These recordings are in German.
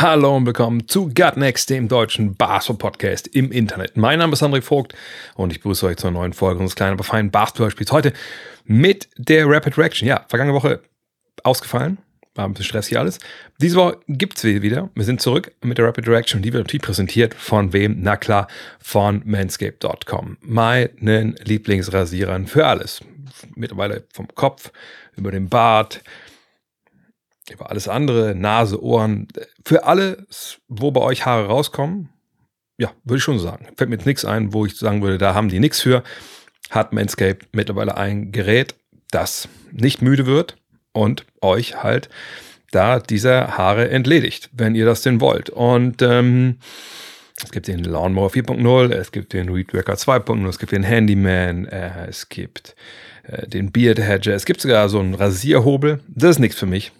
Hallo und willkommen zu Gut Next, dem deutschen Basketball-Podcast im Internet. Mein Name ist André Vogt und ich begrüße euch zur neuen Folge unseres kleinen, aber feinen Basketball-Spiels. Heute mit der Rapid Reaction. Ja, vergangene Woche ausgefallen. War ein bisschen stressig alles. Diese Woche gibt's sie wieder. Wir sind zurück mit der Rapid Reaction. Die wird natürlich präsentiert von wem? Na klar, von manscape.com. Meinen Lieblingsrasierern für alles. Mittlerweile vom Kopf über den Bart, über alles andere, Nase, Ohren, für alles, wo bei euch Haare rauskommen, ja, würde ich schon sagen. Fällt mir jetzt nichts ein, wo ich sagen würde, da haben die nichts für. Hat Manscaped mittlerweile ein Gerät, das nicht müde wird und euch halt da dieser Haare entledigt, wenn ihr das denn wollt. Und ähm, es gibt den Lawnmower 4.0, es gibt den Weed Wacker 2.0, es gibt den Handyman, äh, es gibt äh, den Beard Hedger, es gibt sogar so einen Rasierhobel. Das ist nichts für mich.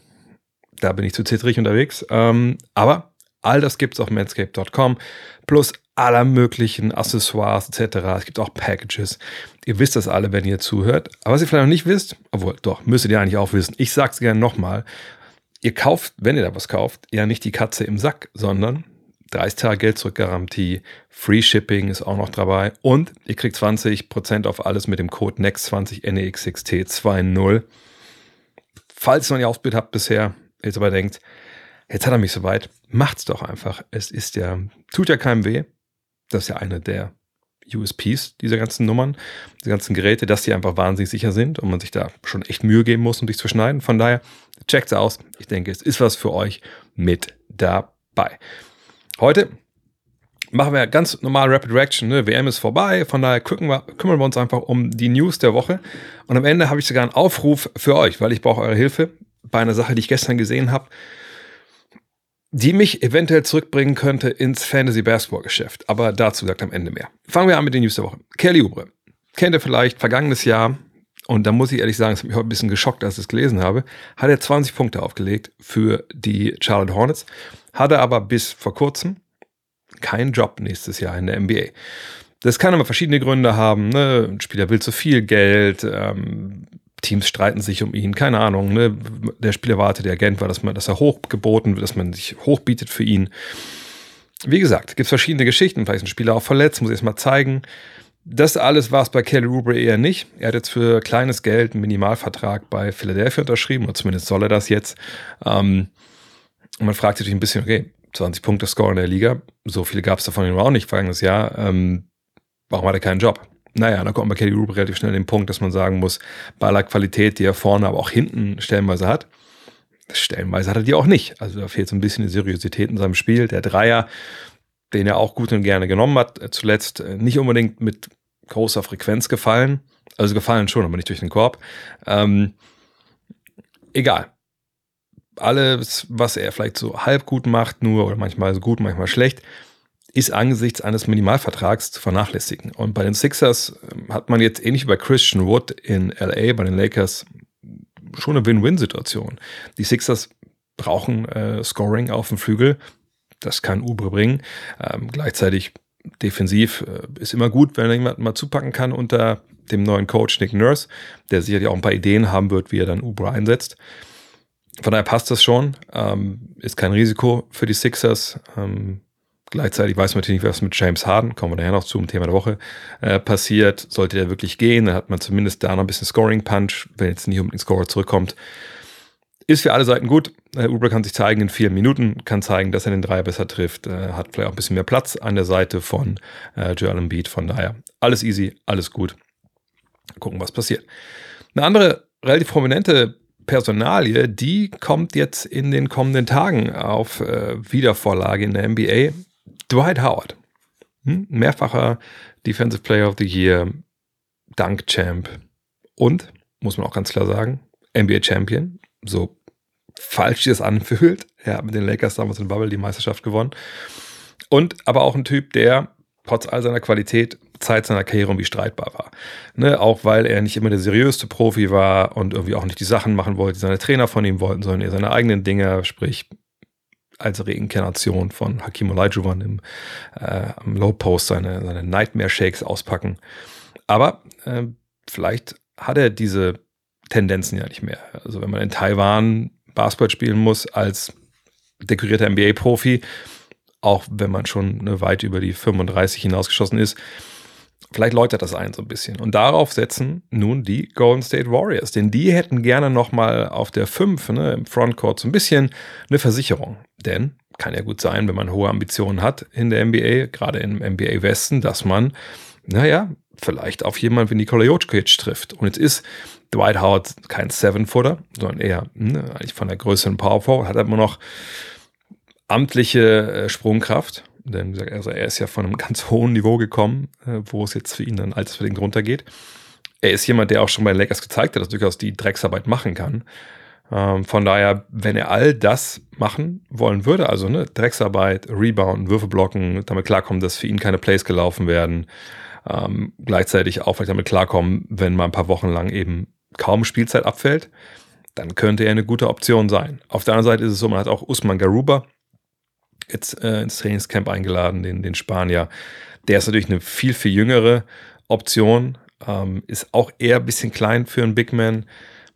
Da bin ich zu zittrig unterwegs. Ähm, aber all das gibt es auf manscape.com plus aller möglichen Accessoires etc. Es gibt auch Packages. Ihr wisst das alle, wenn ihr zuhört. Aber was ihr vielleicht noch nicht wisst, obwohl doch, müsstet ihr eigentlich auch wissen. Ich sag's gerne nochmal. Ihr kauft, wenn ihr da was kauft, ja nicht die Katze im Sack, sondern 30 Tage Geld zurück Garantie, Free Shipping ist auch noch dabei und ihr kriegt 20% auf alles mit dem Code NEXT20 NEXXT20. Falls ihr noch nicht ausbildet habt bisher, jetzt aber denkt, jetzt hat er mich soweit, macht's doch einfach. Es ist ja, tut ja keinem weh. Das ist ja eine der USPs dieser ganzen Nummern, diese ganzen Geräte, dass die einfach wahnsinnig sicher sind und man sich da schon echt Mühe geben muss, um dich zu schneiden. Von daher, checkt's aus. Ich denke, es ist was für euch mit dabei. Heute machen wir ganz normal Rapid Reaction. Ne? WM ist vorbei, von daher wir, kümmern wir uns einfach um die News der Woche. Und am Ende habe ich sogar einen Aufruf für euch, weil ich brauche eure Hilfe bei einer Sache, die ich gestern gesehen habe, die mich eventuell zurückbringen könnte ins Fantasy-Basketball-Geschäft. Aber dazu sagt am Ende mehr. Fangen wir an mit den News der Woche. Kelly Oubre. Kennt ihr vielleicht, vergangenes Jahr, und da muss ich ehrlich sagen, es hat mich heute ein bisschen geschockt, als ich es gelesen habe, hat er 20 Punkte aufgelegt für die Charlotte Hornets, hatte aber bis vor kurzem keinen Job nächstes Jahr in der NBA. Das kann aber verschiedene Gründe haben. Ne? Ein Spieler will zu viel Geld, ähm, Teams streiten sich um ihn, keine Ahnung. Ne? Der Spieler wartet, der Agent war, dass, man, dass er hochgeboten wird, dass man sich hochbietet für ihn. Wie gesagt, gibt es verschiedene Geschichten. Vielleicht ist ein Spieler auch verletzt, muss ich erst mal zeigen. Das alles war es bei Kelly Oubre eher nicht. Er hat jetzt für kleines Geld einen Minimalvertrag bei Philadelphia unterschrieben, oder zumindest soll er das jetzt. Ähm, und man fragt sich ein bisschen, okay, 20 Punkte Score in der Liga, so viele gab es davon auch nicht vergangenes Jahr. Ähm, warum hat er keinen Job? Naja, da kommt bei Kelly Oubre relativ schnell den Punkt, dass man sagen muss, bei aller Qualität, die er vorne, aber auch hinten stellenweise hat, stellenweise hat er die auch nicht. Also da fehlt so ein bisschen die Seriosität in seinem Spiel. Der Dreier, den er auch gut und gerne genommen hat, äh, zuletzt äh, nicht unbedingt mit großer Frequenz gefallen. Also gefallen schon, aber nicht durch den Korb. Ähm, egal. Alles, was er vielleicht so halb gut macht, nur oder manchmal so gut, manchmal schlecht, ist angesichts eines Minimalvertrags zu vernachlässigen. Und bei den Sixers ähm, hat man jetzt ähnlich wie bei Christian Wood in LA, bei den Lakers, schon eine Win-Win-Situation. Die Sixers brauchen äh, Scoring auf dem Flügel. Das kann Ubre bringen. Ähm, gleichzeitig defensiv äh, ist immer gut, wenn jemand mal zupacken kann unter dem neuen Coach Nick Nurse, der sicherlich auch ein paar Ideen haben wird, wie er dann Ubre einsetzt. Von daher passt das schon. Ähm, ist kein Risiko für die Sixers. Ähm, Gleichzeitig weiß man natürlich nicht, was mit James Harden, kommen wir nachher noch zu, im Thema der Woche, äh, passiert. Sollte der wirklich gehen, dann hat man zumindest da noch ein bisschen Scoring-Punch, wenn jetzt nicht unbedingt Scorer zurückkommt. Ist für alle Seiten gut. Äh, Uber kann sich zeigen in vier Minuten, kann zeigen, dass er den Dreier besser trifft, äh, hat vielleicht auch ein bisschen mehr Platz an der Seite von äh, Joel Embiid. Von daher alles easy, alles gut. Gucken, was passiert. Eine andere relativ prominente Personalie, die kommt jetzt in den kommenden Tagen auf äh, Wiedervorlage in der NBA. Dwight Howard, hm? mehrfacher Defensive Player of the Year, Dunk Champ und, muss man auch ganz klar sagen, NBA Champion. So falsch das anfühlt. Er hat mit den Lakers damals in Bubble die Meisterschaft gewonnen. Und aber auch ein Typ, der trotz all seiner Qualität Zeit seiner Karriere irgendwie streitbar war. Ne, auch weil er nicht immer der seriöste Profi war und irgendwie auch nicht die Sachen machen wollte, die seine Trainer von ihm wollten, sondern er seine eigenen Dinge, sprich als Reinkarnation von Hakim Olajuwon im äh, am Low Post seine, seine Nightmare Shakes auspacken. Aber äh, vielleicht hat er diese Tendenzen ja nicht mehr. Also wenn man in Taiwan Basketball spielen muss als dekorierter NBA-Profi, auch wenn man schon eine weit über die 35 hinausgeschossen ist, vielleicht läutert das ein so ein bisschen. Und darauf setzen nun die Golden State Warriors, denn die hätten gerne nochmal auf der 5 ne, im Frontcourt so ein bisschen eine Versicherung. Denn kann ja gut sein, wenn man hohe Ambitionen hat in der NBA, gerade im NBA Westen, dass man, naja, vielleicht auf jemanden wie Nikola Jokic trifft. Und jetzt ist Dwight Howard kein Seven-Footer, sondern eher ne, eigentlich von der größeren Power Forward, hat aber noch amtliche äh, Sprungkraft. Denn also er ist ja von einem ganz hohen Niveau gekommen, äh, wo es jetzt für ihn dann altersbedingt runtergeht. Er ist jemand, der auch schon bei den Lakers gezeigt hat, dass er durchaus die Drecksarbeit machen kann. Ähm, von daher, wenn er all das machen wollen würde, also ne, Drecksarbeit, Rebound, Würfe blocken, damit klarkommen, dass für ihn keine Plays gelaufen werden, ähm, gleichzeitig auch vielleicht damit klarkommen, wenn mal ein paar Wochen lang eben kaum Spielzeit abfällt, dann könnte er eine gute Option sein. Auf der anderen Seite ist es so, man hat auch Usman Garuba jetzt äh, ins Trainingscamp eingeladen, den, den Spanier. Der ist natürlich eine viel, viel jüngere Option, ähm, ist auch eher ein bisschen klein für einen Big Man.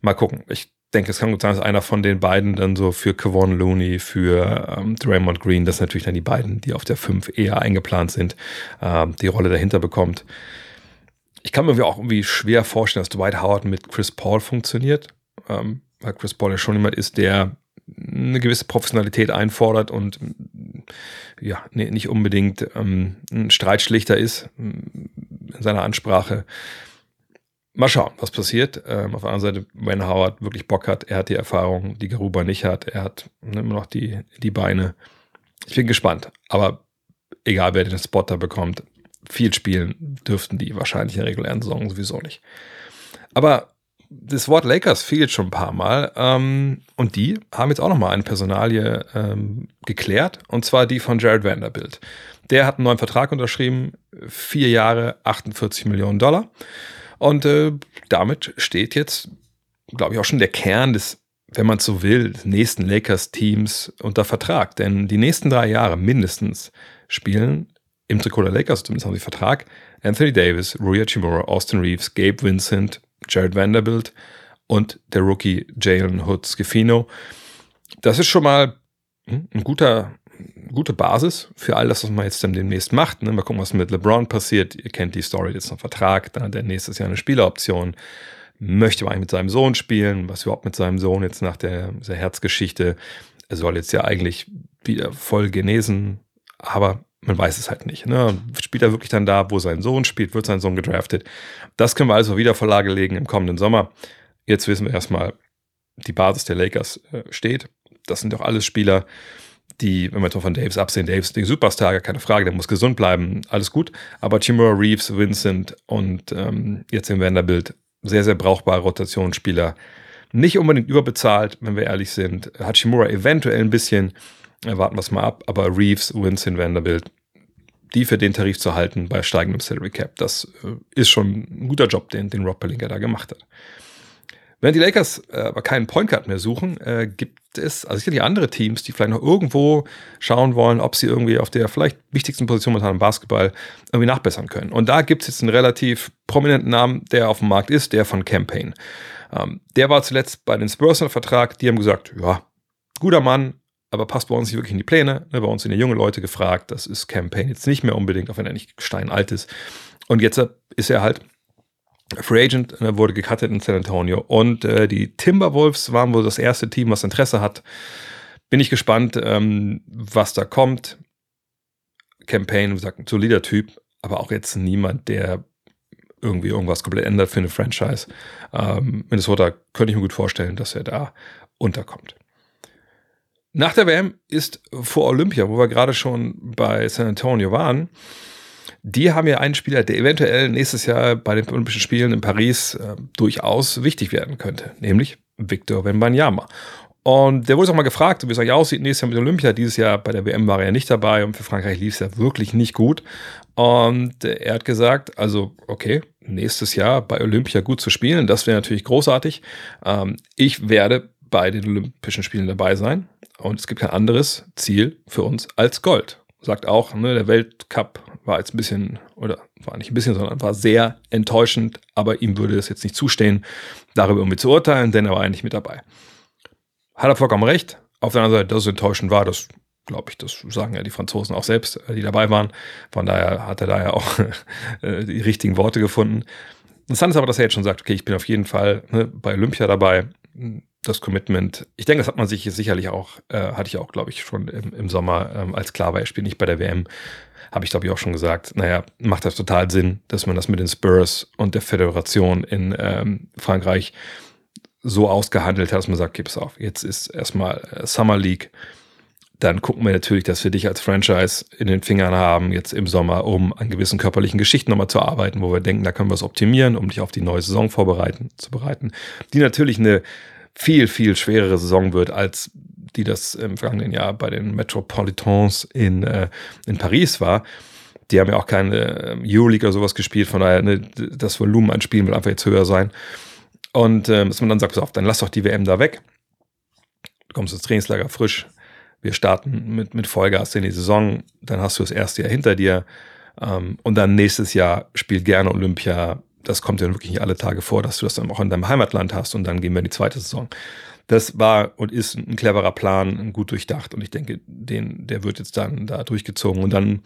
Mal gucken. Ich denke, es kann gut sein, dass einer von den beiden dann so für Kevon Looney, für ähm, Draymond Green, das sind natürlich dann die beiden, die auf der 5 eher eingeplant sind, ähm, die Rolle dahinter bekommt. Ich kann mir auch irgendwie schwer vorstellen, dass Dwight Howard mit Chris Paul funktioniert, ähm, weil Chris Paul ja schon jemand ist, der eine gewisse Professionalität einfordert und ja, nicht unbedingt ähm, ein Streitschlichter ist in seiner Ansprache. Mal schauen, was passiert. Ähm, auf der anderen Seite, wenn Howard wirklich Bock hat, er hat die Erfahrung, die Garuba nicht hat, er hat immer noch die, die Beine. Ich bin gespannt. Aber egal, wer den Spot da bekommt, viel spielen dürften die wahrscheinlich in der regulären Saison sowieso nicht. Aber das Wort Lakers fehlt schon ein paar Mal. Ähm, und die haben jetzt auch nochmal eine Personalie ähm, geklärt. Und zwar die von Jared Vanderbilt. Der hat einen neuen Vertrag unterschrieben. Vier Jahre, 48 Millionen Dollar. Und äh, damit steht jetzt, glaube ich, auch schon der Kern des, wenn man so will, des nächsten Lakers-Teams unter Vertrag. Denn die nächsten drei Jahre mindestens spielen im Trikot der Lakers, zumindest haben sie Vertrag, Anthony Davis, Rui Hachimura, Austin Reeves, Gabe Vincent, Jared Vanderbilt und der Rookie Jalen Hood Schifino. Das ist schon mal hm, ein guter, gute Basis für all das, was man jetzt demnächst macht. Ne? Mal gucken, was mit LeBron passiert. Ihr kennt die Story, jetzt noch Vertrag, dann hat er nächstes Jahr eine Spieleroption. Möchte man eigentlich mit seinem Sohn spielen? Was überhaupt mit seinem Sohn jetzt nach der, der Herzgeschichte? Er soll jetzt ja eigentlich wieder voll genesen, aber man weiß es halt nicht. Ne? Spielt er wirklich dann da, wo sein Sohn spielt? Wird sein Sohn gedraftet? Das können wir also wieder Vorlage legen im kommenden Sommer. Jetzt wissen wir erstmal, die Basis der Lakers äh, steht. Das sind doch alles Spieler, die, wenn wir jetzt von Davis absehen, Davis ist ein Superstar, gar keine Frage, der muss gesund bleiben, alles gut. Aber Chimura Reeves, Vincent und ähm, jetzt im Vanderbilt, sehr, sehr brauchbare Rotationsspieler. Nicht unbedingt überbezahlt, wenn wir ehrlich sind. Hachimura eventuell ein bisschen, warten wir es mal ab. Aber Reeves, Winston, Vanderbilt, die für den Tarif zu halten bei steigendem Salary Cap, das äh, ist schon ein guter Job, den, den Rob Pelinka da gemacht hat. Während die Lakers äh, aber keinen Point Guard mehr suchen, äh, gibt es also sicherlich andere Teams, die vielleicht noch irgendwo schauen wollen, ob sie irgendwie auf der vielleicht wichtigsten Position momentan im Basketball irgendwie nachbessern können. Und da gibt es jetzt einen relativ prominenten Namen, der auf dem Markt ist, der von Campaign. Ähm, der war zuletzt bei den Spurs Vertrag, die haben gesagt, ja, guter Mann, aber passt bei uns nicht wirklich in die Pläne. Ne, bei uns sind ja junge Leute gefragt. Das ist Campaign jetzt nicht mehr unbedingt, auch wenn er nicht steinalt ist. Und jetzt ist er halt Free Agent, ne, wurde gecuttet in San Antonio. Und äh, die Timberwolves waren wohl das erste Team, was Interesse hat. Bin ich gespannt, ähm, was da kommt. Campaign, wie gesagt, ein solider Typ, aber auch jetzt niemand, der irgendwie irgendwas komplett ändert für eine Franchise. Ähm, Minnesota könnte ich mir gut vorstellen, dass er da unterkommt. Nach der WM ist vor Olympia, wo wir gerade schon bei San Antonio waren, die haben ja einen Spieler, der eventuell nächstes Jahr bei den Olympischen Spielen in Paris äh, durchaus wichtig werden könnte, nämlich Victor Wembanyama. Und der wurde auch mal gefragt, wie es eigentlich aussieht nächstes Jahr mit Olympia. Dieses Jahr bei der WM war er ja nicht dabei und für Frankreich lief es ja wirklich nicht gut. Und er hat gesagt, also okay, nächstes Jahr bei Olympia gut zu spielen, das wäre natürlich großartig. Ähm, ich werde bei den Olympischen Spielen dabei sein und es gibt kein anderes Ziel für uns als Gold. Sagt auch, ne, der Weltcup war jetzt ein bisschen, oder war nicht ein bisschen, sondern war sehr enttäuschend, aber ihm würde es jetzt nicht zustehen, darüber irgendwie zu urteilen, denn er war eigentlich mit dabei. Hat er vollkommen recht. Auf der anderen Seite, dass es enttäuschend war, das glaube ich, das sagen ja die Franzosen auch selbst, äh, die dabei waren. Von daher hat er da ja auch äh, die richtigen Worte gefunden. Interessant ist aber, dass er jetzt schon sagt, okay, ich bin auf jeden Fall ne, bei Olympia dabei. Das Commitment, ich denke, das hat man sich sicherlich auch, äh, hatte ich auch, glaube ich, schon im, im Sommer ähm, als klar war, er spielt nicht bei der WM. Habe ich, glaube ich, auch schon gesagt. Naja, macht das total Sinn, dass man das mit den Spurs und der Föderation in ähm, Frankreich so ausgehandelt hat, dass man sagt, gib es auf. Jetzt ist erstmal äh, Summer League. Dann gucken wir natürlich, dass wir dich als Franchise in den Fingern haben, jetzt im Sommer, um an gewissen körperlichen Geschichten nochmal zu arbeiten, wo wir denken, da können wir es optimieren, um dich auf die neue Saison vorbereiten, zu bereiten. Die natürlich eine viel, viel schwerere Saison wird, als die das im vergangenen Jahr bei den Metropolitans in, äh, in Paris war. Die haben ja auch keine ähm, Euroleague oder sowas gespielt, von daher ne, das Volumen an Spielen wird einfach jetzt höher sein. Und äh, dass man dann sagt, pass auf, dann lass doch die WM da weg. Du kommst ins Trainingslager frisch. Wir starten mit, mit Vollgas in die Saison. Dann hast du das erste Jahr hinter dir. Ähm, und dann nächstes Jahr spielt gerne Olympia. Das kommt ja wirklich nicht alle Tage vor, dass du das dann auch in deinem Heimatland hast. Und dann gehen wir in die zweite Saison. Das war und ist ein cleverer Plan, gut durchdacht. Und ich denke, den, der wird jetzt dann da durchgezogen. Und dann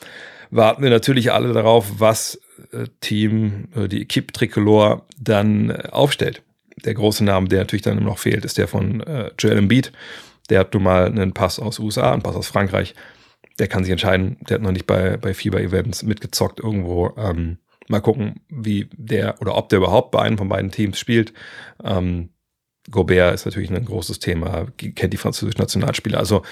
warten wir natürlich alle darauf, was äh, Team, äh, die Equipe Tricolore dann äh, aufstellt der große Name, der natürlich dann noch fehlt, ist der von Joel Embiid. Der hat nun mal einen Pass aus USA, einen Pass aus Frankreich. Der kann sich entscheiden. Der hat noch nicht bei, bei FIBA-Events mitgezockt irgendwo. Ähm, mal gucken, wie der oder ob der überhaupt bei einem von beiden Teams spielt. Ähm, Gobert ist natürlich ein großes Thema, kennt die französischen Nationalspieler. Also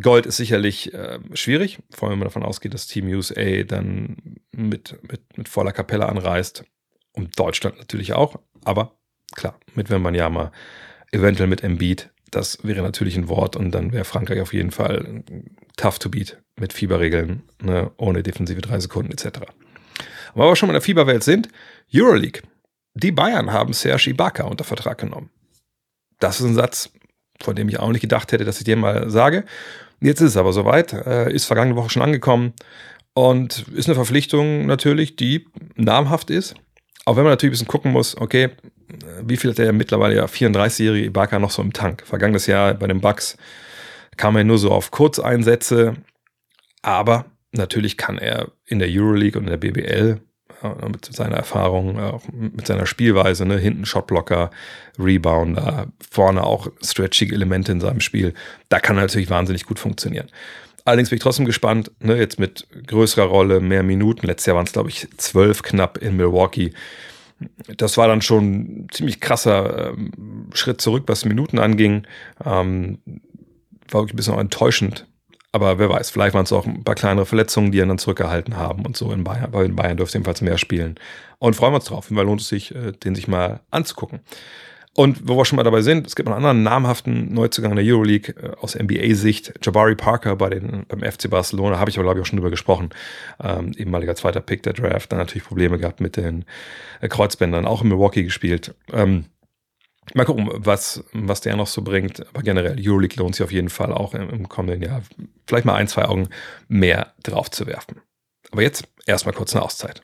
Gold ist sicherlich äh, schwierig, vor allem wenn man davon ausgeht, dass Team USA dann mit, mit, mit voller Kapelle anreist. Und Deutschland natürlich auch. Aber klar, mit Wembanyama, eventuell mit Embiid, das wäre natürlich ein Wort und dann wäre Frankreich auf jeden Fall tough to beat mit Fieberregeln, ne, ohne defensive drei Sekunden etc. Aber wir schon in der Fieberwelt sind, Euroleague. Die Bayern haben Serge Ibaka unter Vertrag genommen. Das ist ein Satz, von dem ich auch nicht gedacht hätte, dass ich den mal sage. Jetzt ist es aber soweit, äh, ist vergangene Woche schon angekommen und ist eine Verpflichtung natürlich, die namhaft ist. Auch wenn man natürlich ein bisschen gucken muss, okay, wie viel hat der mittlerweile ja 34-jährige Ibaka noch so im Tank? Vergangenes Jahr bei den Bucks kam er nur so auf Kurzeinsätze, aber natürlich kann er in der Euroleague und in der BBL äh, mit seiner Erfahrung, auch mit seiner Spielweise, ne, hinten Shotblocker, Rebounder, vorne auch stretchige Elemente in seinem Spiel, da kann er natürlich wahnsinnig gut funktionieren. Allerdings bin ich trotzdem gespannt, ne, jetzt mit größerer Rolle, mehr Minuten. Letztes Jahr waren es, glaube ich, zwölf knapp in Milwaukee das war dann schon ein ziemlich krasser ähm, Schritt zurück, was Minuten anging. Ähm, war wirklich ein bisschen enttäuschend. Aber wer weiß, vielleicht waren es auch ein paar kleinere Verletzungen, die ihn dann zurückgehalten haben und so in Bayern. Aber in Bayern dürfte jedenfalls mehr spielen. Und freuen wir uns drauf, weil lohnt es sich, äh, den sich mal anzugucken. Und wo wir schon mal dabei sind, es gibt noch einen anderen namhaften Neuzugang in der Euroleague äh, aus NBA-Sicht, Jabari Parker bei den, beim FC Barcelona, habe ich aber glaube ich auch schon drüber gesprochen, ähm, ehemaliger zweiter Pick der Draft, dann natürlich Probleme gehabt mit den äh, Kreuzbändern, auch in Milwaukee gespielt. Ähm, mal gucken, was, was der noch so bringt, aber generell, Euroleague lohnt sich auf jeden Fall auch im, im kommenden Jahr vielleicht mal ein, zwei Augen mehr drauf zu werfen. Aber jetzt erstmal kurz eine Auszeit.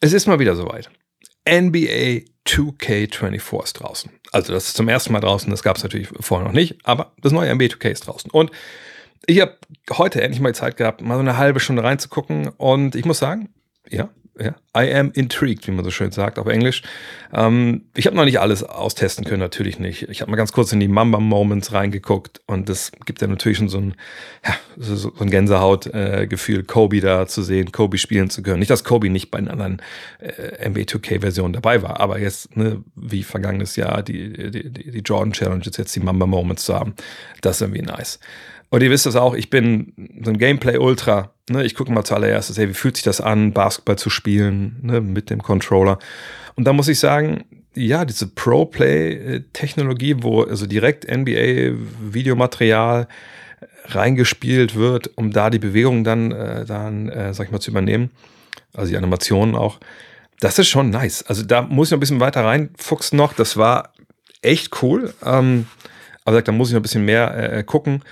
Es ist mal wieder soweit. NBA 2K24 ist draußen. Also das ist zum ersten Mal draußen, das gab es natürlich vorher noch nicht, aber das neue NBA 2K ist draußen. Und ich habe heute endlich mal Zeit gehabt, mal so eine halbe Stunde reinzugucken und ich muss sagen, ja, ja, I am intrigued, wie man so schön sagt auf Englisch. Ähm, ich habe noch nicht alles austesten können, natürlich nicht. Ich habe mal ganz kurz in die Mamba Moments reingeguckt und das gibt ja natürlich schon so ein, ja, so, so ein Gänsehaut-Gefühl, äh, Kobe da zu sehen, Kobe spielen zu können. Nicht, dass Kobe nicht bei den anderen äh, NBA 2K-Versionen dabei war, aber jetzt, ne, wie vergangenes Jahr, die, die, die Jordan Challenge, jetzt die Mamba Moments zu haben, das ist irgendwie nice. Und ihr wisst das auch, ich bin so ein Gameplay-Ultra. Ne, ich gucke mal zuallererst, hey, wie fühlt sich das an, Basketball zu spielen ne, mit dem Controller. Und da muss ich sagen, ja, diese Pro-Play-Technologie, wo also direkt NBA-Videomaterial reingespielt wird, um da die Bewegung dann, äh, dann äh, sag ich mal, zu übernehmen, also die Animationen auch, das ist schon nice. Also da muss ich noch ein bisschen weiter reinfuchsen noch. Das war echt cool. Ähm, aber da muss ich noch ein bisschen mehr äh, gucken.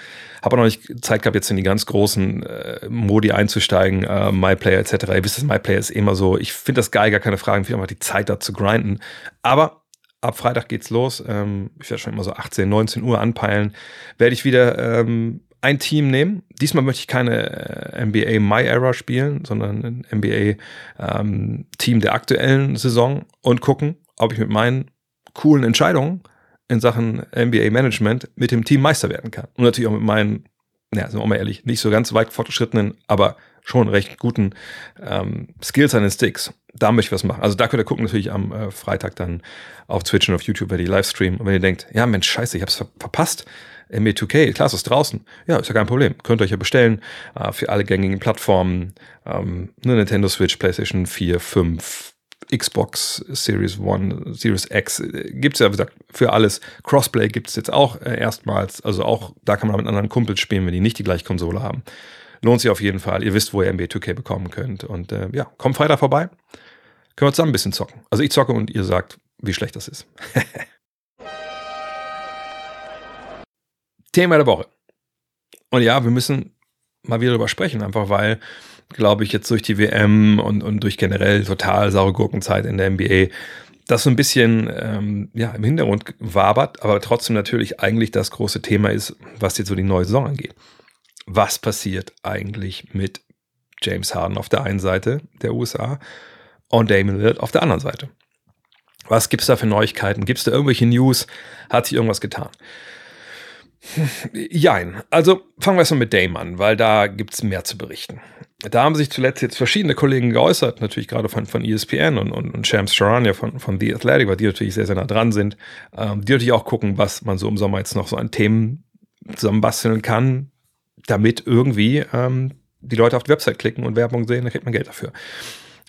Habe noch nicht Zeit gehabt, jetzt in die ganz großen äh, Modi einzusteigen, äh, MyPlayer etc. Ihr wisst, MyPlayer ist immer so, ich finde das geil, gar keine Frage, ich finde einfach die Zeit da zu grinden. Aber ab Freitag geht's los. Ähm, ich werde schon immer so 18, 19 Uhr anpeilen. Werde ich wieder ähm, ein Team nehmen. Diesmal möchte ich keine äh, NBA My Era spielen, sondern ein NBA ähm, Team der aktuellen Saison und gucken, ob ich mit meinen coolen Entscheidungen in Sachen NBA Management mit dem Team Meister werden kann. Und natürlich auch mit meinen, ja, sind wir auch mal ehrlich, nicht so ganz weit fortgeschrittenen, aber schon recht guten ähm, Skills an den Sticks. Da möchte ich was machen. Also da könnt ihr gucken, natürlich am äh, Freitag dann auf Twitch und auf YouTube, wenn die Livestream. Und wenn ihr denkt, ja Mensch, scheiße, ich hab's ver verpasst. NBA 2K, klar, ist es draußen. Ja, ist ja kein Problem. Könnt ihr euch ja bestellen äh, für alle gängigen Plattformen. Ähm, ne, Nintendo Switch, PlayStation 4, 5, Xbox Series One, Series X, äh, gibt's ja, wie gesagt, für alles. Crossplay gibt's jetzt auch äh, erstmals. Also auch da kann man mit anderen Kumpels spielen, wenn die nicht die gleiche Konsole haben. Lohnt sich auf jeden Fall. Ihr wisst, wo ihr NBA 2K bekommen könnt. Und äh, ja, kommt Freitag vorbei. Können wir zusammen ein bisschen zocken. Also ich zocke und ihr sagt, wie schlecht das ist. Thema der Woche. Und ja, wir müssen mal wieder drüber sprechen, einfach weil, glaube ich, jetzt durch die WM und, und durch generell total saure Gurkenzeit in der NBA das so ein bisschen ähm, ja, im Hintergrund wabert, aber trotzdem natürlich eigentlich das große Thema ist, was jetzt so die neue Saison angeht. Was passiert eigentlich mit James Harden auf der einen Seite der USA und Damon Lillard auf der anderen Seite? Was gibt es da für Neuigkeiten? Gibt es da irgendwelche News? Hat sich irgendwas getan? Jein. Also fangen wir erstmal mit Dame an, weil da gibt es mehr zu berichten. Da haben sich zuletzt jetzt verschiedene Kollegen geäußert, natürlich gerade von, von ESPN und, und, und Shams Charania von, von The Athletic, weil die natürlich sehr, sehr nah dran sind. Ähm, die natürlich auch gucken, was man so im Sommer jetzt noch so an Themen zusammenbasteln kann, damit irgendwie ähm, die Leute auf die Website klicken und Werbung sehen, dann kriegt man Geld dafür.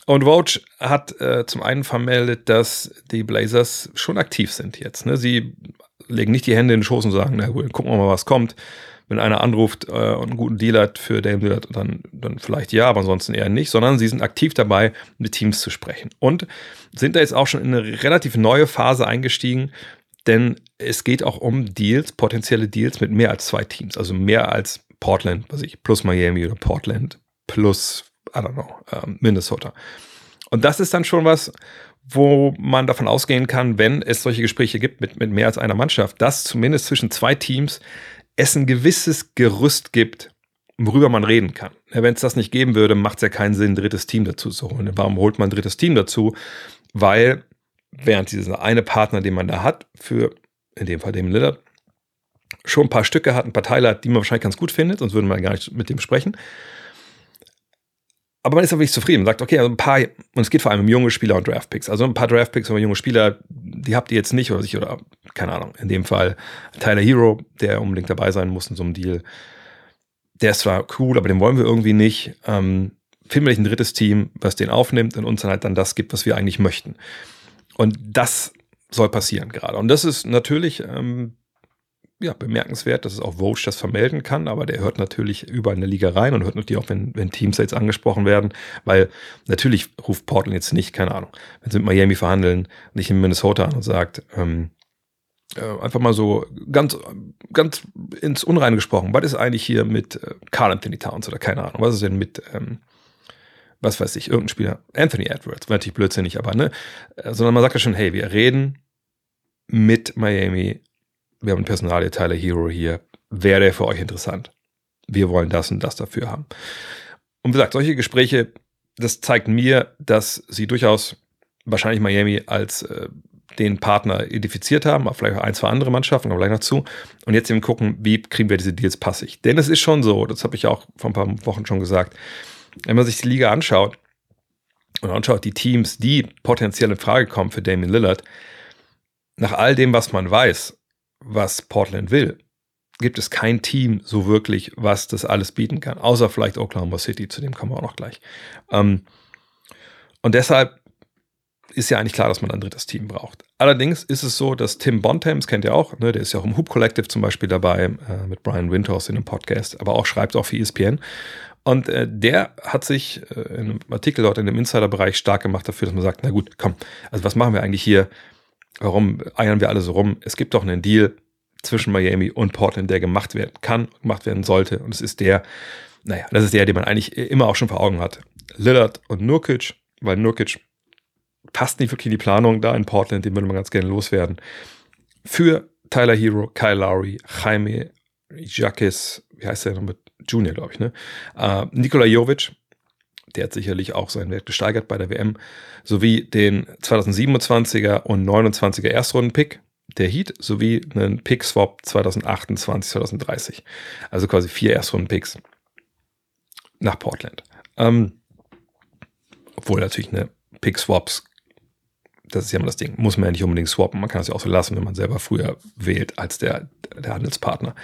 Und Vogue hat äh, zum einen vermeldet, dass die Blazers schon aktiv sind jetzt. Ne? Sie legen nicht die Hände in den Schoß und sagen, na gut, gucken wir mal, was kommt. Wenn einer anruft äh, und einen guten Deal hat für Dame Lillard, dann, dann vielleicht ja, aber ansonsten eher nicht, sondern sie sind aktiv dabei, mit Teams zu sprechen. Und sind da jetzt auch schon in eine relativ neue Phase eingestiegen, denn es geht auch um Deals, potenzielle Deals mit mehr als zwei Teams, also mehr als Portland, was ich, plus Miami oder Portland, plus, I don't know, äh, Minnesota. Und das ist dann schon was, wo man davon ausgehen kann, wenn es solche Gespräche gibt mit, mit mehr als einer Mannschaft, dass zumindest zwischen zwei Teams es ein gewisses Gerüst gibt, worüber man reden kann. Wenn es das nicht geben würde, macht es ja keinen Sinn, ein drittes Team dazu zu holen. Warum holt man ein drittes Team dazu? Weil während dieser eine Partner, den man da hat, für in dem Fall dem Lillard, schon ein paar Stücke hat, ein paar Teile hat, die man wahrscheinlich ganz gut findet, sonst würde man gar nicht mit dem sprechen aber man ist aber nicht zufrieden. Man sagt, okay, also ein paar, und es geht vor allem um junge Spieler und Draftpicks. Also ein paar Draftpicks aber junge Spieler, die habt ihr jetzt nicht, oder sich, oder keine Ahnung, in dem Fall Tyler Hero, der unbedingt dabei sein muss in so einem Deal. Der ist zwar cool, aber den wollen wir irgendwie nicht. Ähm, finden wir nicht ein drittes Team, was den aufnimmt und uns dann halt dann das gibt, was wir eigentlich möchten. Und das soll passieren gerade. Und das ist natürlich ähm, ja, bemerkenswert, dass es auch Vogue das vermelden kann, aber der hört natürlich überall in der Liga rein und hört natürlich auch, wenn, wenn Teams jetzt angesprochen werden, weil natürlich ruft Portland jetzt nicht, keine Ahnung, wenn sie mit Miami verhandeln, nicht in Minnesota an und sagt, ähm, äh, einfach mal so ganz, ganz ins Unreine gesprochen, was ist eigentlich hier mit äh, Carl Anthony Towns oder keine Ahnung, was ist denn mit, ähm, was weiß ich, irgendein Spieler, Anthony Edwards, war natürlich blödsinnig, aber ne, äh, sondern man sagt ja schon, hey, wir reden mit Miami wir haben einen Personalie Tyler Hero hier, wäre der für euch interessant? Wir wollen das und das dafür haben. Und wie gesagt, solche Gespräche, das zeigt mir, dass sie durchaus wahrscheinlich Miami als äh, den Partner identifiziert haben, aber vielleicht auch ein, zwei andere Mannschaften, aber gleich noch zu. Und jetzt eben gucken, wie kriegen wir diese Deals passig. Denn es ist schon so, das habe ich auch vor ein paar Wochen schon gesagt, wenn man sich die Liga anschaut und anschaut die Teams, die potenziell in Frage kommen für Damien Lillard, nach all dem, was man weiß, was Portland will, gibt es kein Team so wirklich, was das alles bieten kann, außer vielleicht Oklahoma City, zu dem kommen wir auch noch gleich. Ähm, und deshalb ist ja eigentlich klar, dass man ein drittes Team braucht. Allerdings ist es so, dass Tim Bontemps, kennt ihr auch, ne, der ist ja auch im Hoop Collective zum Beispiel dabei, äh, mit Brian Winters in einem Podcast, aber auch schreibt auch für ESPN. Und äh, der hat sich äh, in einem Artikel dort in dem Insider-Bereich stark gemacht dafür, dass man sagt, na gut, komm, also was machen wir eigentlich hier? Warum eiern wir alle so rum? Es gibt doch einen Deal zwischen Miami und Portland, der gemacht werden kann, gemacht werden sollte. Und es ist der, naja, das ist der, den man eigentlich immer auch schon vor Augen hat. Lillard und Nurkic, weil Nurkic passt nicht wirklich in die Planung da in Portland, den würde man ganz gerne loswerden. Für Tyler Hero, Kyle Lowry, Jaime Jacques, wie heißt der noch mit Junior, glaube ich, ne? Äh, Nikola Jovic, der hat sicherlich auch seinen Wert gesteigert bei der WM, sowie den 2027er und 29er Erstrunden-Pick der Heat, sowie einen Pick-Swap 2028, 2030. Also quasi vier Erstrunden-Picks nach Portland. Ähm, obwohl natürlich eine Pick-Swaps das ist ja immer das Ding. Muss man ja nicht unbedingt swappen. Man kann es ja auch so lassen, wenn man selber früher wählt als der, der Handelspartner.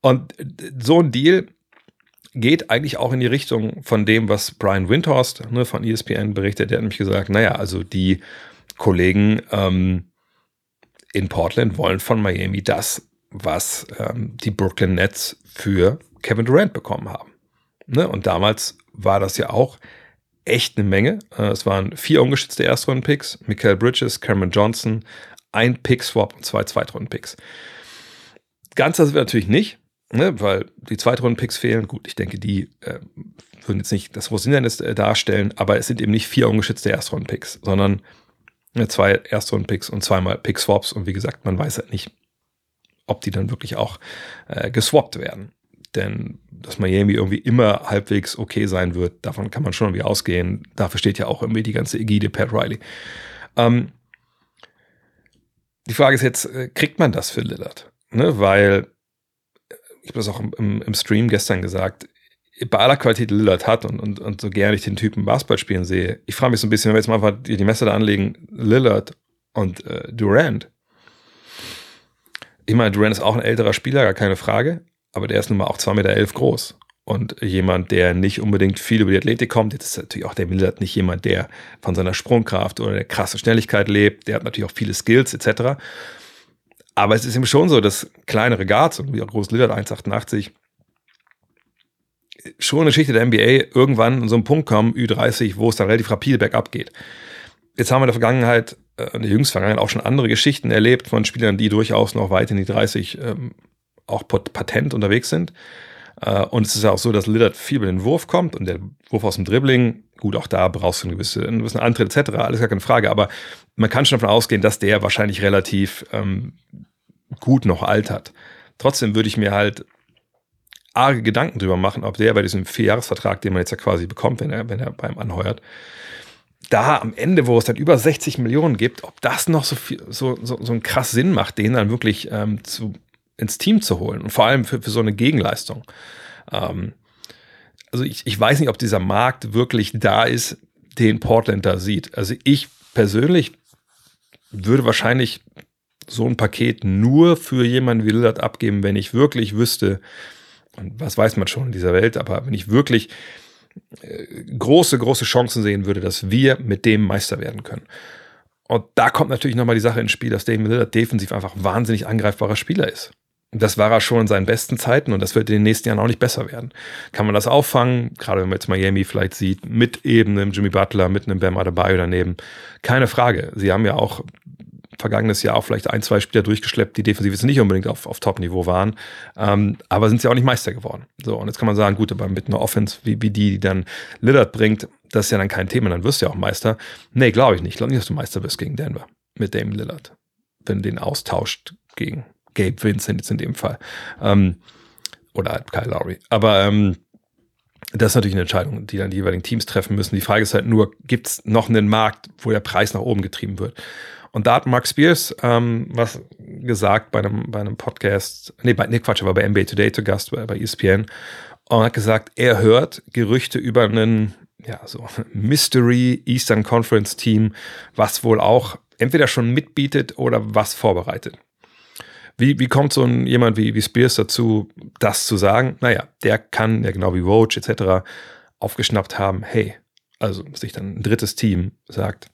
Und so ein Deal geht eigentlich auch in die Richtung von dem, was Brian Windhorst ne, von ESPN berichtet. Der hat nämlich gesagt, naja, also die Kollegen ähm, in Portland wollen von Miami das, was ähm, die Brooklyn Nets für Kevin Durant bekommen haben. Ne? Und damals war das ja auch echt eine Menge. Äh, es waren vier ungeschützte Erstrunden-Picks, Michael Bridges, Cameron Johnson, ein Pick-Swap und zwei Zweitrunden-Picks. Ganz das wird natürlich nicht, ne, weil die Zweitrunden-Picks fehlen. Gut, ich denke, die äh, würden jetzt nicht das große Hindernis äh, darstellen, aber es sind eben nicht vier ungeschützte Erstrunden-Picks, sondern äh, zwei Erstrunden-Picks und zweimal Pick-Swaps. Und wie gesagt, man weiß halt nicht, ob die dann wirklich auch äh, geswappt werden. Denn dass Miami irgendwie immer halbwegs okay sein wird, davon kann man schon irgendwie ausgehen. Dafür steht ja auch irgendwie die ganze Ägide Pat Riley. Ähm, die Frage ist jetzt, äh, kriegt man das für Lillard? Ne? Weil, ich habe das auch im, im, Stream gestern gesagt, bei aller Qualität Lillard hat und, und, und so gerne ich den Typen Basketball spielen sehe, ich frage mich so ein bisschen, wenn wir jetzt mal einfach die, Messer da anlegen, Lillard und äh, Durant. Ich meine, Durant ist auch ein älterer Spieler, gar keine Frage aber der ist nun mal auch 2,11 Meter elf groß. Und jemand, der nicht unbedingt viel über die Athletik kommt, jetzt ist natürlich auch der Millard nicht jemand, der von seiner Sprungkraft oder der krassen Schnelligkeit lebt, der hat natürlich auch viele Skills etc. Aber es ist ihm schon so, dass kleinere Guards, wie auch groß Lillard 1,88, schon eine Geschichte der NBA irgendwann an so einen Punkt kommen, Ü30, wo es dann relativ rapide bergab geht. Jetzt haben wir in der Vergangenheit, äh, in der jüngsten Vergangenheit auch schon andere Geschichten erlebt von Spielern, die durchaus noch weit in die 30 ähm, auch patent unterwegs sind. Äh, und es ist ja auch so, dass Lillard viel über den Wurf kommt und der Wurf aus dem Dribbling, gut, auch da brauchst du eine gewisse, einen gewissen Antritt etc., alles gar keine Frage, aber man kann schon davon ausgehen, dass der wahrscheinlich relativ ähm, gut noch altert. Trotzdem würde ich mir halt arge Gedanken drüber machen, ob der bei diesem Vierjahresvertrag, den man jetzt ja quasi bekommt, wenn er, wenn er beim anheuert, da am Ende, wo es dann über 60 Millionen gibt, ob das noch so viel, so, so, so einen krass Sinn macht, den dann wirklich ähm, zu ins Team zu holen und vor allem für, für so eine Gegenleistung. Ähm, also ich, ich weiß nicht, ob dieser Markt wirklich da ist, den Portland da sieht. Also ich persönlich würde wahrscheinlich so ein Paket nur für jemanden wie Lillard abgeben, wenn ich wirklich wüsste, und was weiß man schon in dieser Welt, aber wenn ich wirklich äh, große, große Chancen sehen würde, dass wir mit dem Meister werden können. Und da kommt natürlich nochmal die Sache ins Spiel, dass David Lillard defensiv einfach wahnsinnig angreifbarer Spieler ist. Das war er schon in seinen besten Zeiten und das wird in den nächsten Jahren auch nicht besser werden. Kann man das auffangen? Gerade wenn man jetzt Miami vielleicht sieht, mit eben einem Jimmy Butler, mit einem Bam Adebayo daneben. Keine Frage. Sie haben ja auch vergangenes Jahr auch vielleicht ein, zwei Spieler durchgeschleppt, die defensiv jetzt nicht unbedingt auf, auf Top-Niveau waren, ähm, aber sind sie auch nicht Meister geworden. So, und jetzt kann man sagen, gut, aber mit einer Offense, wie, wie die, die dann Lillard bringt, das ist ja dann kein Thema, dann wirst du ja auch Meister. Nee, glaube ich nicht. Ich glaube nicht, dass du Meister wirst gegen Denver mit Dame Lillard, wenn du den austauscht gegen Gabe Vincent jetzt in dem Fall. Ähm, oder halt Kyle Lowry. Aber ähm, das ist natürlich eine Entscheidung, die dann die jeweiligen Teams treffen müssen. Die Frage ist halt nur, gibt es noch einen Markt, wo der Preis nach oben getrieben wird? Und da hat Mark Spears ähm, was gesagt bei einem, bei einem Podcast, nee, bei, nee, Quatsch, er war bei NBA Today zu Gast, bei, bei ESPN, und hat gesagt, er hört Gerüchte über einen, ja, so Mystery Eastern Conference Team, was wohl auch entweder schon mitbietet oder was vorbereitet. Wie, wie kommt so ein, jemand wie, wie Spears dazu, das zu sagen? Naja, der kann, ja genau wie Roach etc., aufgeschnappt haben, hey, also sich dann ein drittes Team sagt,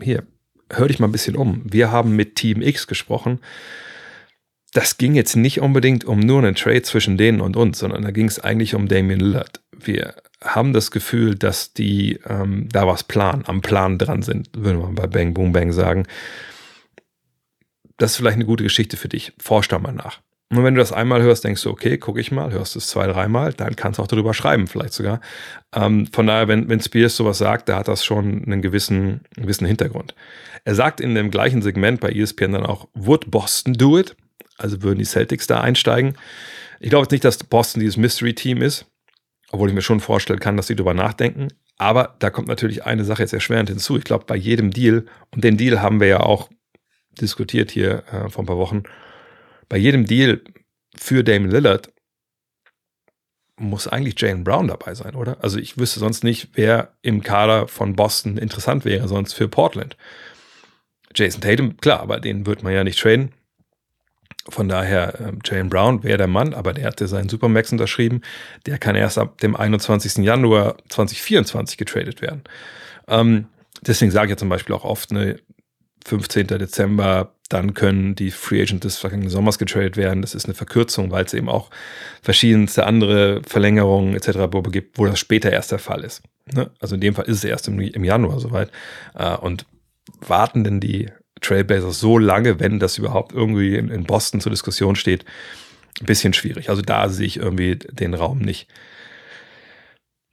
hier, hör dich mal ein bisschen um. Wir haben mit Team X gesprochen. Das ging jetzt nicht unbedingt um nur einen Trade zwischen denen und uns, sondern da ging es eigentlich um Damian Lillard. Wir haben das Gefühl, dass die ähm, da was planen, am Plan dran sind, würde man bei Bang Boom Bang sagen. Das ist vielleicht eine gute Geschichte für dich. Forsch da mal nach. Und wenn du das einmal hörst, denkst du, okay, gucke ich mal, hörst es zwei, dreimal, dann kannst du auch darüber schreiben, vielleicht sogar. Ähm, von daher, wenn, wenn Spears sowas sagt, da hat das schon einen gewissen, einen gewissen Hintergrund. Er sagt in dem gleichen Segment bei ESPN dann auch, would Boston do it? Also würden die Celtics da einsteigen. Ich glaube jetzt nicht, dass Boston dieses Mystery-Team ist, obwohl ich mir schon vorstellen kann, dass sie darüber nachdenken. Aber da kommt natürlich eine Sache jetzt erschwerend hinzu. Ich glaube, bei jedem Deal, und den Deal haben wir ja auch diskutiert hier äh, vor ein paar Wochen, bei jedem Deal für Damon Lillard muss eigentlich Jalen Brown dabei sein, oder? Also ich wüsste sonst nicht, wer im Kader von Boston interessant wäre, sonst für Portland. Jason Tatum, klar, aber den wird man ja nicht traden. Von daher, äh, Jalen Brown wäre der Mann, aber der hatte seinen Supermax unterschrieben. Der kann erst ab dem 21. Januar 2024 getradet werden. Ähm, deswegen sage ich ja zum Beispiel auch oft, ne, 15. Dezember, dann können die Free Agents des vergangenen Sommers getradet werden. Das ist eine Verkürzung, weil es eben auch verschiedenste andere Verlängerungen etc. gibt, wo das später erst der Fall ist. Ne? Also in dem Fall ist es erst im, im Januar soweit. Äh, und warten denn die Trailblazers so lange, wenn das überhaupt irgendwie in, in Boston zur Diskussion steht? Ein bisschen schwierig. Also da sehe ich irgendwie den Raum nicht.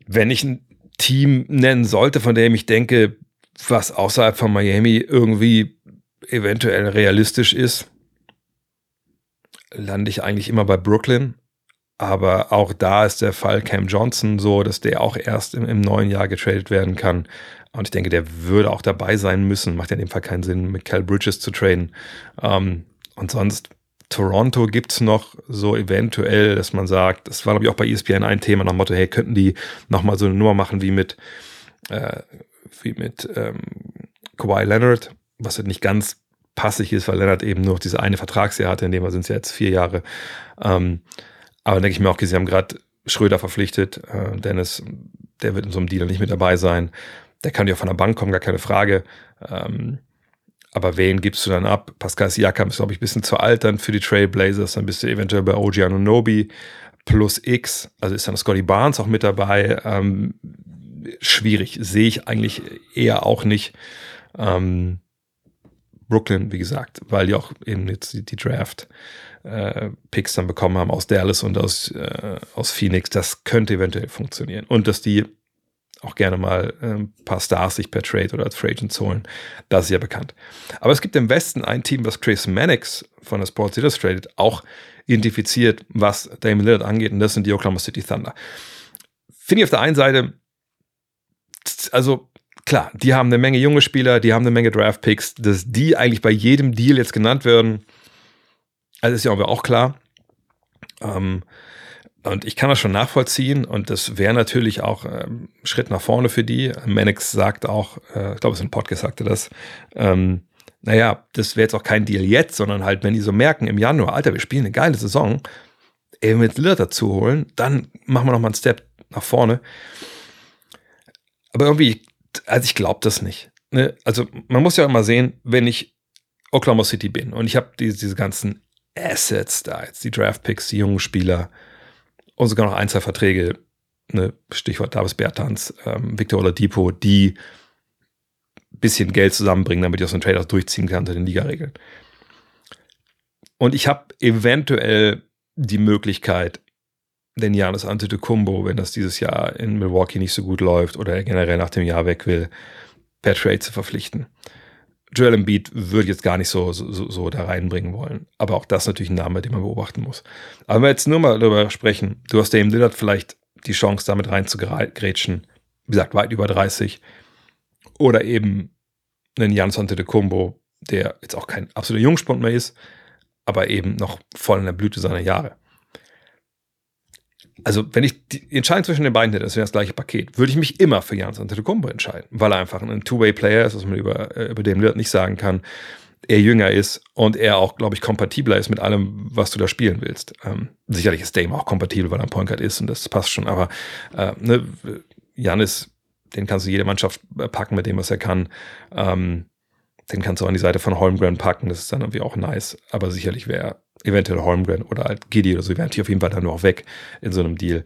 Wenn ich ein Team nennen sollte, von dem ich denke, was außerhalb von Miami irgendwie eventuell realistisch ist, lande ich eigentlich immer bei Brooklyn. Aber auch da ist der Fall Cam Johnson so, dass der auch erst im, im neuen Jahr getradet werden kann. Und ich denke, der würde auch dabei sein müssen. Macht ja in dem Fall keinen Sinn, mit Cal Bridges zu traden. Ähm, und sonst, Toronto gibt es noch so eventuell, dass man sagt, das war, glaube ich, auch bei ESPN ein Thema nach dem Motto, hey, könnten die nochmal so eine Nummer machen wie mit, äh, wie mit ähm, Kawhi Leonard, was halt nicht ganz passig ist, weil Leonard eben nur diese eine Vertragsjahr hatte, in dem sind es jetzt vier Jahre. Ähm, aber denke ich mir auch, sie haben gerade Schröder verpflichtet. Äh, Dennis, der wird in so einem Deal nicht mit dabei sein. Der kann ja von der Bank kommen, gar keine Frage. Ähm, aber wen gibst du dann ab? Pascal Siakam ist, glaube ich, ein bisschen zu alt dann für die Trailblazers. Dann bist du eventuell bei OG Anunobi plus X. Also ist dann Scotty Barnes auch mit dabei. Ähm, schwierig. Sehe ich eigentlich eher auch nicht. Ähm, Brooklyn, wie gesagt, weil die auch eben jetzt die, die Draft äh, dann bekommen haben aus Dallas und aus, äh, aus Phoenix. Das könnte eventuell funktionieren. Und dass die auch gerne mal äh, ein paar Stars sich per Trade oder als Free Agents holen. Das ist ja bekannt. Aber es gibt im Westen ein Team, was Chris Mannix von der Sports Illustrated auch identifiziert, was Damon Lillard angeht, und das sind die Oklahoma City Thunder. Finde ich auf der einen Seite also klar, die haben eine Menge junge Spieler, die haben eine Menge Draft-Picks, dass die eigentlich bei jedem Deal jetzt genannt werden, also ist ja auch klar. Ähm, und ich kann das schon nachvollziehen und das wäre natürlich auch ähm, Schritt nach vorne für die. Mannix sagt auch, äh, ich glaube, es ist ein Podcast, sagte das, ähm, naja, das wäre jetzt auch kein Deal jetzt, sondern halt, wenn die so merken im Januar, Alter, wir spielen eine geile Saison, eben mit Lillard dazu holen, dann machen wir nochmal einen Step nach vorne. Aber irgendwie, also ich glaube das nicht. Ne? Also man muss ja immer sehen, wenn ich Oklahoma City bin und ich habe diese, diese ganzen Assets da, jetzt die Draftpicks, die jungen Spieler und sogar noch ein, zwei Verträge, ne? Stichwort Davis Bertans, ähm, Victor Oladipo, die bisschen Geld zusammenbringen, damit ich aus den Trade durchziehen kann unter den Ligaregeln. Und ich habe eventuell die Möglichkeit, den Janis Antetokounmpo, wenn das dieses Jahr in Milwaukee nicht so gut läuft oder er generell nach dem Jahr weg will, per Trade zu verpflichten. Joel Embiid würde jetzt gar nicht so, so, so da reinbringen wollen. Aber auch das ist natürlich ein Name, den man beobachten muss. Aber wenn wir jetzt nur mal darüber sprechen, du hast Dame Lillard vielleicht die Chance, damit reinzugrätschen. Wie gesagt, weit über 30. Oder eben einen Janis Antetokounmpo, der jetzt auch kein absoluter Jungspund mehr ist, aber eben noch voll in der Blüte seiner Jahre also wenn ich die Entscheidung zwischen den beiden hätte, das wäre das gleiche Paket, würde ich mich immer für Jans Antetokounmpo entscheiden, weil er einfach ein Two-Way-Player ist, was man über, äh, über den Lillard nicht sagen kann. er jünger ist und er auch, glaube ich, kompatibler ist mit allem, was du da spielen willst. Ähm, sicherlich ist Dame auch kompatibel, weil er ein Point Guard ist und das passt schon, aber äh, ne, Janis, den kannst du jede Mannschaft packen mit dem, was er kann. Ähm, den kannst du an die Seite von Holmgren packen, das ist dann irgendwie auch nice, aber sicherlich wäre eventuell Holmgren oder halt Giddy oder so, wären die auf jeden Fall dann noch weg in so einem Deal.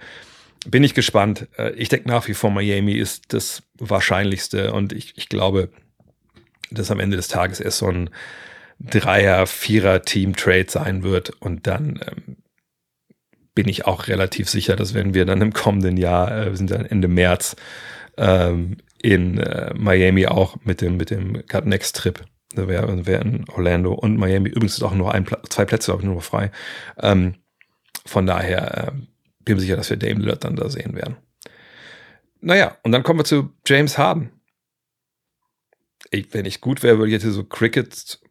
Bin ich gespannt. Äh, ich denke nach wie vor, Miami ist das Wahrscheinlichste und ich, ich glaube, dass am Ende des Tages erst so ein Dreier-, Vierer-Team-Trade sein wird und dann ähm, bin ich auch relativ sicher, dass wenn wir dann im kommenden Jahr, äh, wir sind dann Ende März, ähm, in äh, Miami auch mit dem, mit dem Cut Next Trip. Da wäre wär in Orlando und Miami. Übrigens ist auch nur ein, zwei Plätze, glaube ich, nur noch frei. Ähm, von daher äh, bin ich sicher, dass wir Dame Lillard dann da sehen werden. Naja, und dann kommen wir zu James Harden. Ich, wenn ich gut wäre, würde ich jetzt hier so Crickets,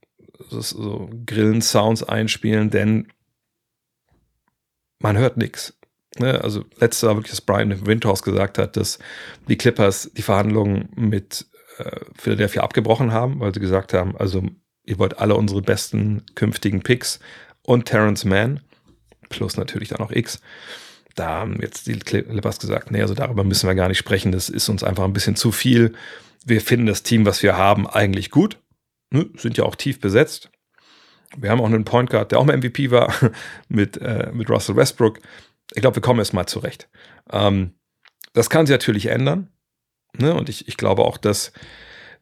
so Grillen-Sounds einspielen, denn man hört nichts. Ne, also letztes Jahr wirklich, dass Brian Windhorst gesagt hat, dass die Clippers die Verhandlungen mit äh, Philadelphia abgebrochen haben, weil sie gesagt haben, also ihr wollt alle unsere besten künftigen Picks und Terrence Mann, plus natürlich dann auch X. Da haben jetzt die Clippers gesagt, nee, also darüber müssen wir gar nicht sprechen, das ist uns einfach ein bisschen zu viel. Wir finden das Team, was wir haben, eigentlich gut. Ne, sind ja auch tief besetzt. Wir haben auch einen Point Guard, der auch mal MVP war, mit, äh, mit Russell Westbrook ich glaube, wir kommen erst mal zurecht. Ähm, das kann sich natürlich ändern. Ne? Und ich, ich glaube auch, dass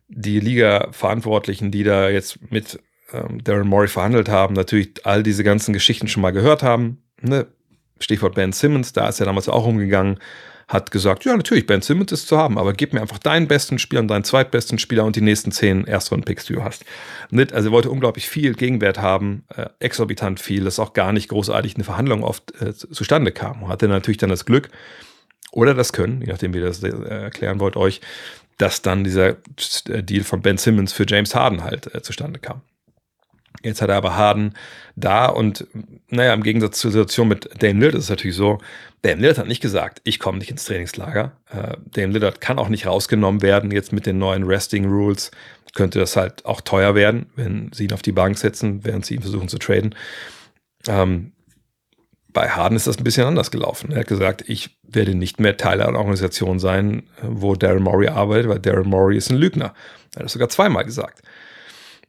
die Liga-Verantwortlichen, die da jetzt mit ähm, Darren Morey verhandelt haben, natürlich all diese ganzen Geschichten schon mal gehört haben. Ne? Stichwort Ben Simmons, da ist er damals auch umgegangen hat gesagt, ja, natürlich, Ben Simmons ist zu haben, aber gib mir einfach deinen besten Spieler und deinen zweitbesten Spieler und die nächsten zehn Erstrunden-Picks, die du hast. Also er wollte unglaublich viel Gegenwert haben, äh, exorbitant viel, dass auch gar nicht großartig eine Verhandlung oft äh, zustande kam. Hatte natürlich dann das Glück oder das Können, je nachdem, wie ihr das äh, erklären wollt euch, dass dann dieser äh, Deal von Ben Simmons für James Harden halt äh, zustande kam. Jetzt hat er aber Harden da und naja, im Gegensatz zur Situation mit Dame Lillard ist es natürlich so, Dame Lillard hat nicht gesagt, ich komme nicht ins Trainingslager. Äh, Dame Lillard kann auch nicht rausgenommen werden. Jetzt mit den neuen Resting Rules könnte das halt auch teuer werden, wenn sie ihn auf die Bank setzen, während sie ihn versuchen zu traden. Ähm, bei Harden ist das ein bisschen anders gelaufen. Er hat gesagt, ich werde nicht mehr Teil einer Organisation sein, wo Daryl Morey arbeitet, weil Daryl Morey ist ein Lügner. Er hat das sogar zweimal gesagt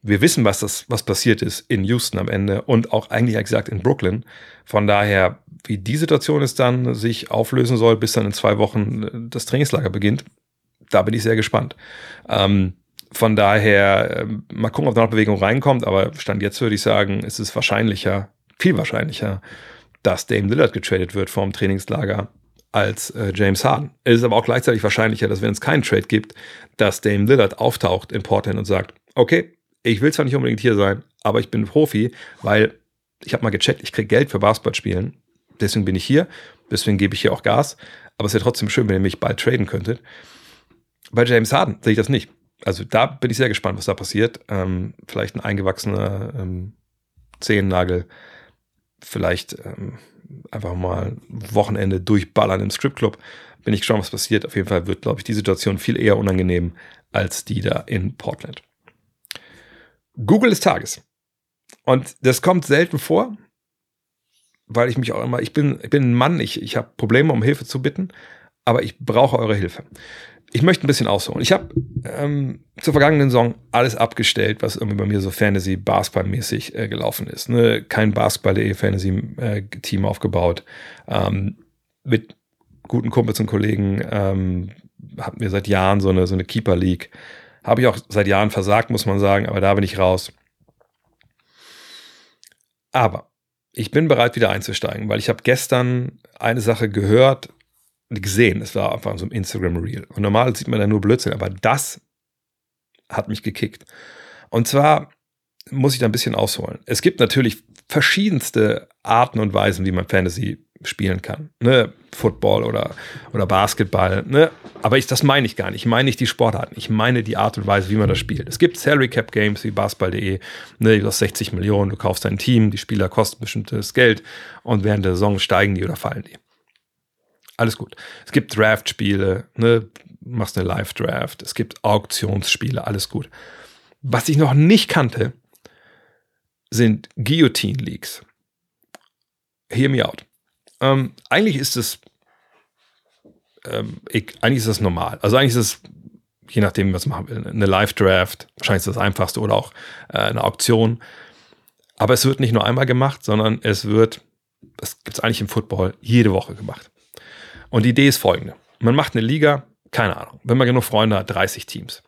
wir wissen, was das, was passiert ist in Houston am Ende und auch eigentlich gesagt in Brooklyn. Von daher, wie die Situation ist dann sich auflösen soll, bis dann in zwei Wochen das Trainingslager beginnt, da bin ich sehr gespannt. Ähm, von daher, äh, mal gucken, ob da noch Bewegung reinkommt, aber Stand jetzt würde ich sagen, ist es wahrscheinlicher, viel wahrscheinlicher, dass Dame Lillard getradet wird vom Trainingslager als äh, James Harden. Es ist aber auch gleichzeitig wahrscheinlicher, dass wenn es keinen Trade gibt, dass Dame Lillard auftaucht in Portland und sagt, okay, ich will zwar nicht unbedingt hier sein, aber ich bin Profi, weil ich habe mal gecheckt, ich kriege Geld für Basketball Deswegen bin ich hier, deswegen gebe ich hier auch Gas. Aber es wäre trotzdem schön, wenn ihr mich bald traden könntet. Bei James Harden sehe ich das nicht. Also da bin ich sehr gespannt, was da passiert. Ähm, vielleicht ein eingewachsener ähm, Zehennagel. Vielleicht ähm, einfach mal Wochenende durchballern im Stripclub. Bin ich gespannt, was passiert. Auf jeden Fall wird, glaube ich, die Situation viel eher unangenehm als die da in Portland. Google des Tages. Und das kommt selten vor, weil ich mich auch immer, ich bin, ich bin ein Mann, ich, ich habe Probleme, um Hilfe zu bitten, aber ich brauche eure Hilfe. Ich möchte ein bisschen ausholen. Ich habe ähm, zur vergangenen Saison alles abgestellt, was irgendwie bei mir so Fantasy Basketball-mäßig äh, gelaufen ist. Ne? Kein Basketball.de Fantasy-Team äh, aufgebaut. Ähm, mit guten Kumpels und Kollegen ähm, hatten wir seit Jahren so eine, so eine Keeper League. Habe ich auch seit Jahren versagt, muss man sagen, aber da bin ich raus. Aber ich bin bereit, wieder einzusteigen, weil ich habe gestern eine Sache gehört, gesehen. Es war einfach so ein Instagram-Reel. Und normal sieht man da nur Blödsinn, aber das hat mich gekickt. Und zwar muss ich da ein bisschen ausholen. Es gibt natürlich verschiedenste Arten und Weisen, wie man Fantasy spielen kann. Ne? Football oder, oder Basketball. Ne? Aber ich, das meine ich gar nicht. Ich meine nicht die Sportarten. Ich meine die Art und Weise, wie man das spielt. Es gibt Salary Cap Games wie Basketball.de. Ne? Du hast 60 Millionen, du kaufst dein Team, die Spieler kosten bestimmtes Geld und während der Saison steigen die oder fallen die. Alles gut. Es gibt Draft-Spiele, ne? machst eine Live-Draft. Es gibt Auktionsspiele, alles gut. Was ich noch nicht kannte, sind Guillotine Leagues. Hear me out. Ähm, eigentlich ist es ähm, ich, eigentlich ist das normal. Also eigentlich ist es, je nachdem, was man machen will, eine Live-Draft, wahrscheinlich ist das einfachste oder auch äh, eine Auktion. Aber es wird nicht nur einmal gemacht, sondern es wird, das gibt es eigentlich im Football, jede Woche gemacht. Und die Idee ist folgende. Man macht eine Liga, keine Ahnung, wenn man genug Freunde hat, 30 Teams.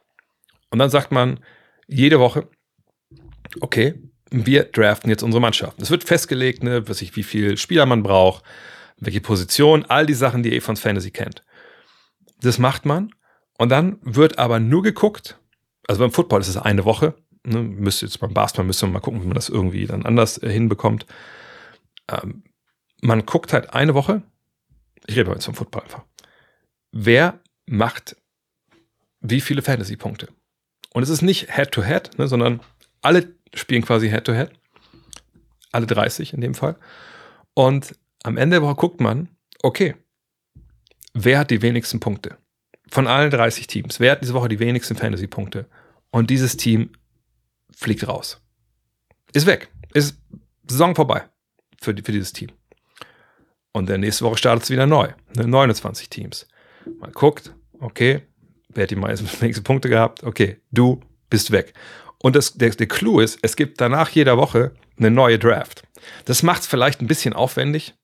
Und dann sagt man jede Woche, okay, wir draften jetzt unsere Mannschaft. Es wird festgelegt, ne, was ich, wie viel Spieler man braucht, welche Position, all die Sachen, die ihr von Fantasy kennt. Das macht man und dann wird aber nur geguckt, also beim Football ist es eine Woche, ne, müsste jetzt beim Basketball müssen wir mal gucken, wie man das irgendwie dann anders äh, hinbekommt. Ähm, man guckt halt eine Woche, ich rede jetzt vom Football einfach, wer macht wie viele Fantasy-Punkte. Und es ist nicht Head-to-Head, -head, ne, sondern alle spielen quasi Head-to-Head. -head. Alle 30 in dem Fall. Und am Ende der Woche guckt man, okay, wer hat die wenigsten Punkte? Von allen 30 Teams, wer hat diese Woche die wenigsten Fantasy-Punkte? Und dieses Team fliegt raus. Ist weg. Ist Saison vorbei für, für dieses Team. Und dann nächste Woche startet es wieder neu. 29 ne, Teams. Man guckt, okay, wer hat die meisten Punkte gehabt? Okay, du bist weg. Und das, der, der Clou ist, es gibt danach jeder Woche eine neue Draft. Das macht es vielleicht ein bisschen aufwendig,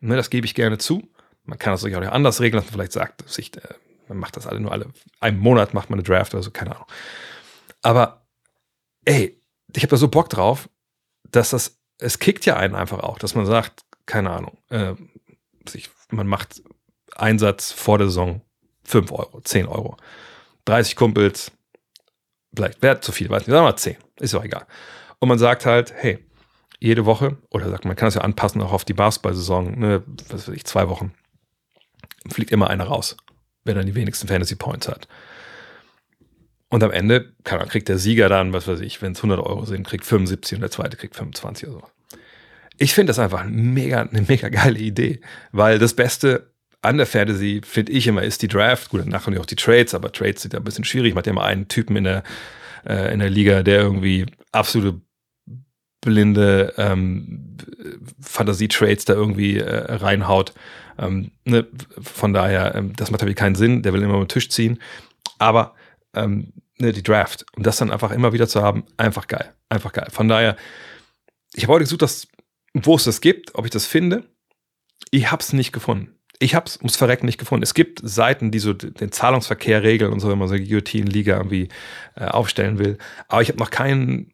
Ne, das gebe ich gerne zu. Man kann das auch anders regeln, dass man vielleicht sagt, sich, äh, man macht das alle nur alle, einen Monat macht man eine Draft oder so, keine Ahnung. Aber ey, ich habe da so Bock drauf, dass das, es kickt ja einen einfach auch, dass man sagt, keine Ahnung, äh, sich, man macht Einsatz vor der Saison 5 Euro, 10 Euro. 30 Kumpels, vielleicht wert zu viel, weiß nicht, sagen wir mal 10, ist auch egal. Und man sagt halt, hey, jede Woche, oder sagt man kann das ja anpassen auch auf die Basketball-Saison, ne, was weiß ich, zwei Wochen, fliegt immer einer raus, wer dann die wenigsten Fantasy Points hat. Und am Ende kann, kriegt der Sieger dann, was weiß ich, wenn es 100 Euro sind, kriegt 75 und der zweite kriegt 25 oder so. Ich finde das einfach mega, eine mega geile Idee, weil das Beste an der Fantasy, finde ich immer, ist die Draft. Gut, danach haben auch die Trades, aber Trades sind ja ein bisschen schwierig. Man hat ja immer einen Typen in der, äh, in der Liga, der irgendwie absolute blinde ähm, Fantasie-Trades da irgendwie äh, reinhaut. Ähm, ne? Von daher, ähm, das macht natürlich keinen Sinn, der will immer den Tisch ziehen. Aber ähm, ne, die Draft und das dann einfach immer wieder zu haben, einfach geil. Einfach geil. Von daher, ich habe heute gesucht, dass, wo es das gibt, ob ich das finde. Ich habe es nicht gefunden. Ich habe es ums Verrecken nicht gefunden. Es gibt Seiten, die so den Zahlungsverkehr regeln und so, wenn man so eine Guillotine-Liga irgendwie äh, aufstellen will. Aber ich habe noch keinen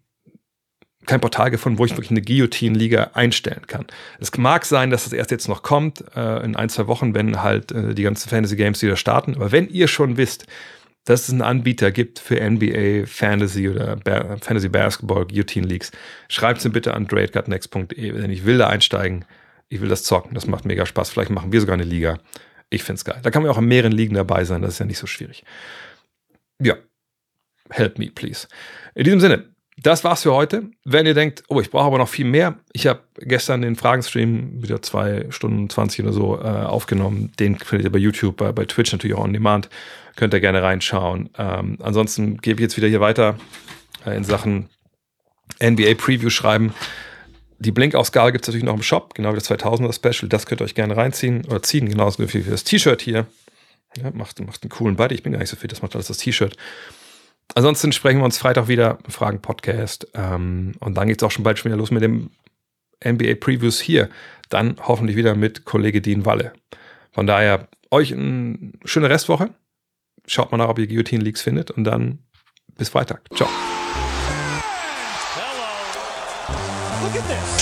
kein Portal gefunden, wo ich wirklich eine Guillotine-Liga einstellen kann. Es mag sein, dass das erst jetzt noch kommt, äh, in ein, zwei Wochen, wenn halt äh, die ganzen Fantasy-Games wieder starten. Aber wenn ihr schon wisst, dass es einen Anbieter gibt für NBA, Fantasy oder ba Fantasy Basketball, Guillotine Leagues, schreibt es mir bitte an draidgutnext.de, denn ich will da einsteigen. Ich will das zocken. Das macht mega Spaß. Vielleicht machen wir sogar eine Liga. Ich find's geil. Da kann man auch in mehreren Ligen dabei sein. Das ist ja nicht so schwierig. Ja. Help me, please. In diesem Sinne, das war's für heute. Wenn ihr denkt, oh, ich brauche aber noch viel mehr, ich habe gestern den Fragenstream wieder zwei Stunden 20 oder so äh, aufgenommen. Den findet ihr bei YouTube, bei, bei Twitch natürlich auch on Demand. Könnt ihr gerne reinschauen. Ähm, ansonsten gebe ich jetzt wieder hier weiter äh, in Sachen NBA Preview schreiben. Die Blink-Ausgabe gibt es natürlich noch im Shop, genau wie das 2000er Special. Das könnt ihr euch gerne reinziehen oder ziehen, genauso wie das T-Shirt hier. Ja, macht, macht einen coolen Buddy. Ich bin gar nicht so fit, das macht alles das T-Shirt. Ansonsten sprechen wir uns Freitag wieder im Fragen-Podcast. Ähm, und dann geht es auch schon bald schon wieder los mit dem NBA-Previews hier. Dann hoffentlich wieder mit Kollege Dean Walle. Von daher euch eine schöne Restwoche. Schaut mal nach, ob ihr Guillotine Leaks findet. Und dann bis Freitag. Ciao. Hello. Look at this.